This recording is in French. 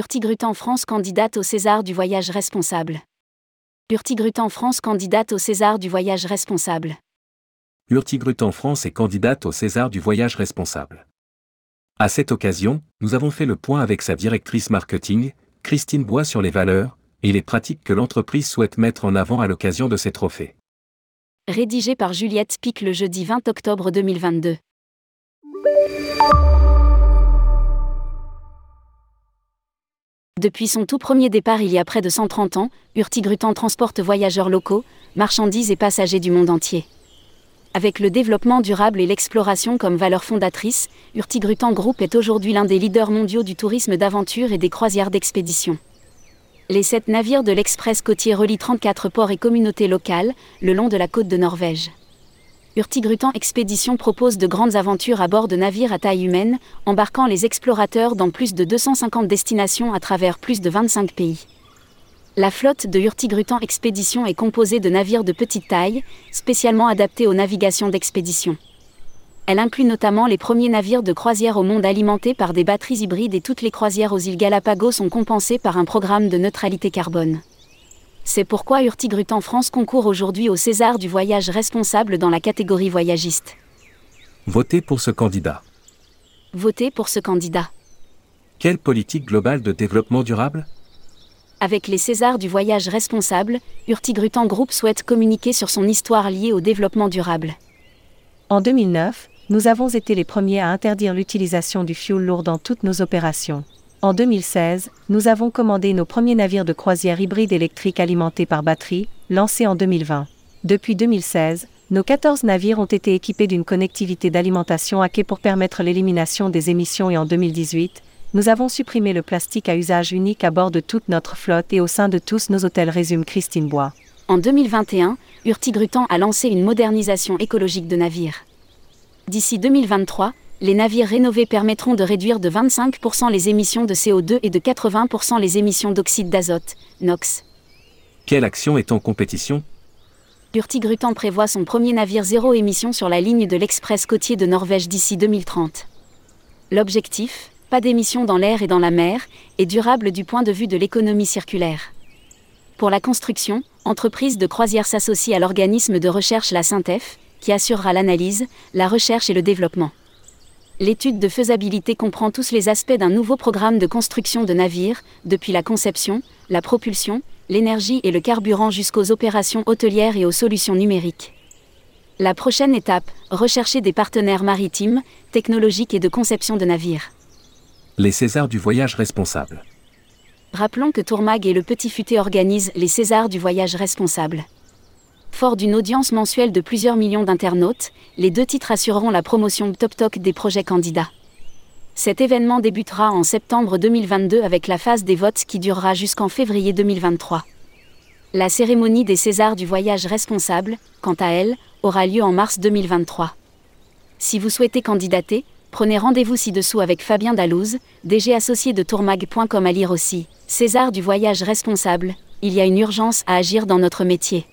Hurtigruten France candidate au César du voyage responsable. Hurtigruten France candidate au César du voyage responsable. Hurtigruten France est candidate au César du voyage responsable. À cette occasion, nous avons fait le point avec sa directrice marketing, Christine Bois sur les valeurs et les pratiques que l'entreprise souhaite mettre en avant à l'occasion de ces trophées. Rédigé par Juliette Spic le jeudi 20 octobre 2022. Depuis son tout premier départ il y a près de 130 ans, Hurtigruten transporte voyageurs locaux, marchandises et passagers du monde entier. Avec le développement durable et l'exploration comme valeur fondatrice, Hurtigruten Group est aujourd'hui l'un des leaders mondiaux du tourisme d'aventure et des croisières d'expédition. Les sept navires de l'Express côtier relient 34 ports et communautés locales, le long de la côte de Norvège. Hurtigruten Expédition propose de grandes aventures à bord de navires à taille humaine, embarquant les explorateurs dans plus de 250 destinations à travers plus de 25 pays. La flotte de Hurtigruten Expédition est composée de navires de petite taille, spécialement adaptés aux navigations d'expédition. Elle inclut notamment les premiers navires de croisière au monde alimentés par des batteries hybrides et toutes les croisières aux îles Galapagos sont compensées par un programme de neutralité carbone. C'est pourquoi Hurtigruten France concourt aujourd'hui au César du voyage responsable dans la catégorie voyagiste. Votez pour ce candidat. Votez pour ce candidat. Quelle politique globale de développement durable? Avec les Césars du voyage responsable, Hurtigruten Group souhaite communiquer sur son histoire liée au développement durable. En 2009, nous avons été les premiers à interdire l'utilisation du fioul lourd dans toutes nos opérations. En 2016, nous avons commandé nos premiers navires de croisière hybrides électriques alimentés par batterie, lancés en 2020. Depuis 2016, nos 14 navires ont été équipés d'une connectivité d'alimentation à quai pour permettre l'élimination des émissions et en 2018, nous avons supprimé le plastique à usage unique à bord de toute notre flotte et au sein de tous nos hôtels, résume Christine Bois. En 2021, Hurtigruten a lancé une modernisation écologique de navires. D'ici 2023, les navires rénovés permettront de réduire de 25% les émissions de CO2 et de 80% les émissions d'oxyde d'azote, NOx. Quelle action est en compétition? Hurtigruten prévoit son premier navire zéro émission sur la ligne de l'Express côtier de Norvège d'ici 2030. L'objectif Pas d'émissions dans l'air et dans la mer, et durable du point de vue de l'économie circulaire. Pour la construction, entreprise de croisière s'associe à l'organisme de recherche La Syntef, qui assurera l'analyse, la recherche et le développement. L'étude de faisabilité comprend tous les aspects d'un nouveau programme de construction de navires, depuis la conception, la propulsion, l'énergie et le carburant jusqu'aux opérations hôtelières et aux solutions numériques. La prochaine étape, rechercher des partenaires maritimes, technologiques et de conception de navires. Les Césars du voyage responsable. Rappelons que Tourmag et le Petit Futé organisent les Césars du voyage responsable. Fort d'une audience mensuelle de plusieurs millions d'internautes, les deux titres assureront la promotion Top Talk des projets candidats. Cet événement débutera en septembre 2022 avec la phase des votes qui durera jusqu'en février 2023. La cérémonie des Césars du voyage responsable, quant à elle, aura lieu en mars 2023. Si vous souhaitez candidater, prenez rendez-vous ci-dessous avec Fabien Dalouse, DG associé de tourmag.com à lire aussi. César du voyage responsable, il y a une urgence à agir dans notre métier.